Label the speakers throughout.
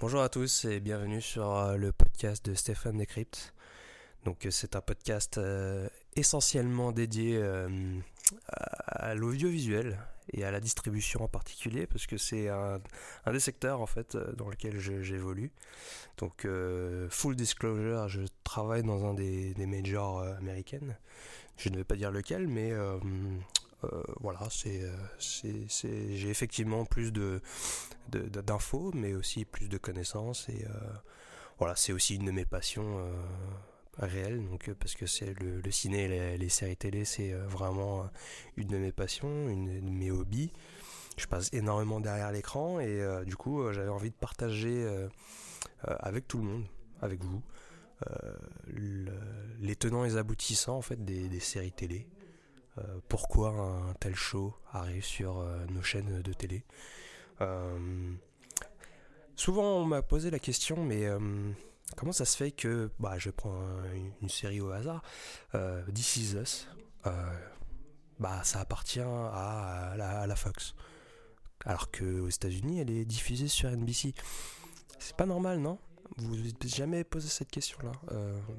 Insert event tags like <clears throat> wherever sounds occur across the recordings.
Speaker 1: Bonjour à tous et bienvenue sur euh, le podcast de Stéphane Decrypt. Euh, c'est un podcast euh, essentiellement dédié à l'audiovisuel et à la distribution en particulier parce que c'est un, des secteurs en fait dans lequel j'évolue. Donc full disclosure, je travaille dans un des, des majors américaines. Je ne vais pas dire lequel, mais voilà, euh, c'est, j'ai effectivement plus de, d'infos, mais aussi plus de connaissances. Et euh, voilà, c'est aussi une de mes passions réelles, donc, parce que c'est le, ciné et les, séries télé, c'est vraiment une de mes passions, une de mes hobbies. Je passe énormément derrière l'écran et du coup, j'avais envie de partager avec tout le monde, avec vous, les tenants et les aboutissants en fait des séries télé. Euh, pourquoi un tel show arrive sur euh, nos chaînes de télé. Euh, souvent on m'a posé la question, mais comment ça se fait que, bah, je prends une, série au hasard, This Is Us, bah, ça appartient à, la, Fox. Alors qu'aux États-Unis, elle est diffusée sur NBC. C'est pas normal, non? Vous vous êtes jamais posé cette question-là?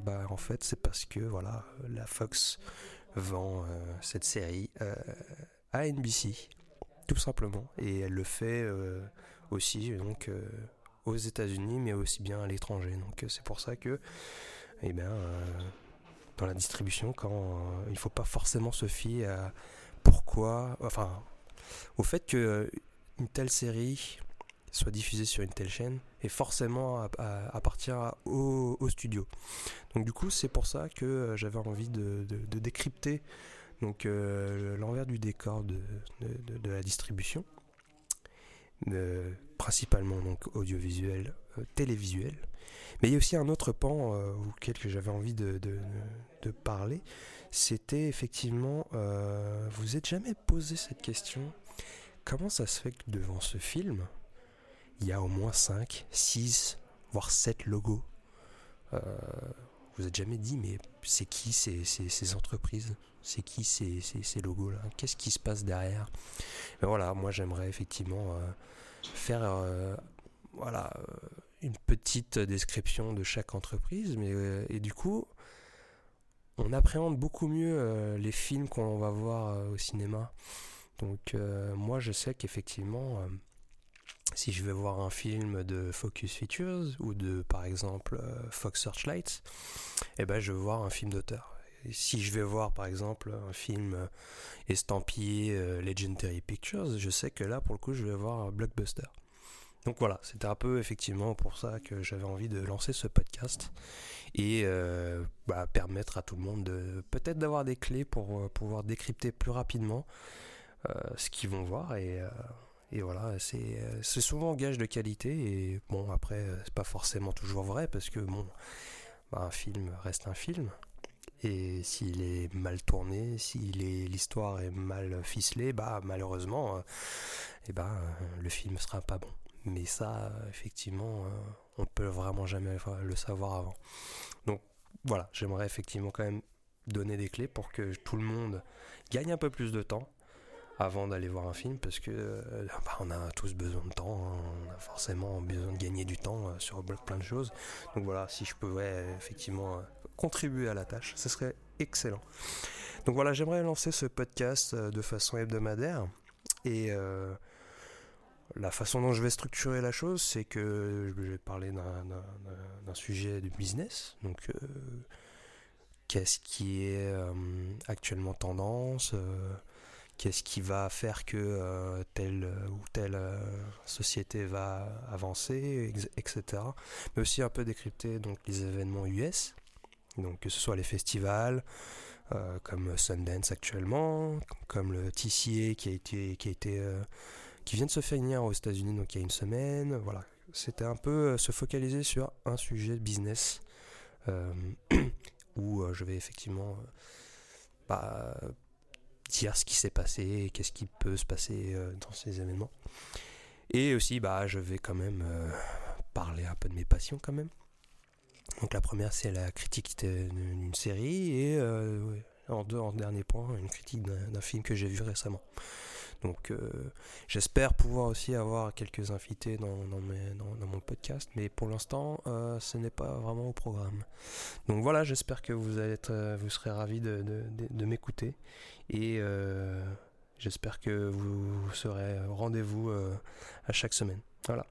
Speaker 1: Bah, en fait, c'est parce que voilà, la Fox vend euh, cette série euh, à NBC, tout simplement. Et elle le fait euh, aussi donc aux États-Unis, mais aussi bien à l'étranger. Donc c'est pour ça que, eh bien, dans la distribution, quand il faut pas forcément se fier pourquoi, enfin, au fait que une telle série soit diffusée sur une telle chaîne et forcément appartient au, studio. Donc du coup c'est pour ça que euh, j'avais envie de, décrypter donc euh, l'envers du décor de, la distribution, principalement donc audiovisuel, euh, télévisuel. Mais il y a aussi un autre pan auquel j'avais envie de, parler, c'était effectivement, vous êtes jamais posé cette question, comment ça se fait que devant ce film, il y a au moins 5, 6, voire 7 logos? Euh, vous êtes jamais dit, mais c'est qui ces, ces, entreprises? C'est qui ces, ces logos-là? Qu'est-ce qui se passe derrière? Mais Voilà, moi j'aimerais effectivement euh, faire euh, voilà, une petite description de chaque entreprise. Mais, et du coup, on appréhende beaucoup mieux les films qu'on va voir au cinéma. Donc moi je sais qu'effectivement si je vais voir un film de Focus Features ou de par exemple euh, Fox Searchlight, eh ben je vais voir un film d'auteur. Si je vais voir par exemple un film euh, estampillé euh, Legendary Pictures, je sais que là pour le coup je vais voir un blockbuster. Donc voilà, c'était un peu effectivement pour ça que j'avais envie de lancer ce podcast et bah, permettre à tout le monde de peut-être d'avoir des clés pour pouvoir décrypter plus rapidement ce qu'ils vont voir et et voilà, c'est souvent gage de qualité. Et bon, après, c'est pas forcément toujours vrai parce que bon, bah, un film reste un film. Et s'il est mal tourné, si l'histoire est mal ficelée, bah malheureusement, euh, eh ben, le film sera pas bon. Mais ça, effectivement, euh, on peut vraiment jamais le savoir avant. Donc voilà, j'aimerais effectivement quand même donner des clés pour que tout le monde gagne un peu plus de temps avant d'aller voir un film parce que euh, bah, on a tous besoin de temps, hein. on a forcément besoin de gagner du temps euh, sur plein de choses. Donc voilà, si je pouvais euh, effectivement contribuer à la tâche, ce serait excellent. Donc voilà, j'aimerais lancer ce podcast de façon hebdomadaire et la façon dont je vais structurer la chose, c'est que je vais parler d'un sujet de business. Donc, qu'est-ce qui est actuellement tendance qu'est-ce qui va faire que euh, telle ou telle euh, société va avancer, etc. Mais aussi un peu décrypter donc les événements US, donc que ce soit les festivals euh, comme Sundance actuellement, comme le TCA qui a été qui a été qui vient de se finir aux États-Unis donc il y a une semaine, voilà. C'était un peu se focaliser sur un sujet business <clears throat> où je vais effectivement bah, dire ce qui s'est passé, qu'est-ce qui peut se passer euh, dans ces événements. Et aussi, bah, je vais quand même euh, parler un peu de mes passions quand même. Donc la première, c'est la critique d'une série et euh, en, deux, en dernier point, une critique d'un film que j'ai vu récemment. Donc j'espère pouvoir aussi avoir quelques invités dans, dans, mon podcast, mais pour l'instant, ce n'est pas vraiment au programme. Donc voilà, j'espère que vous, allez être, vous serez ravis de, m'écouter et j'espère que vous serez rendez-vous à chaque semaine. Voilà.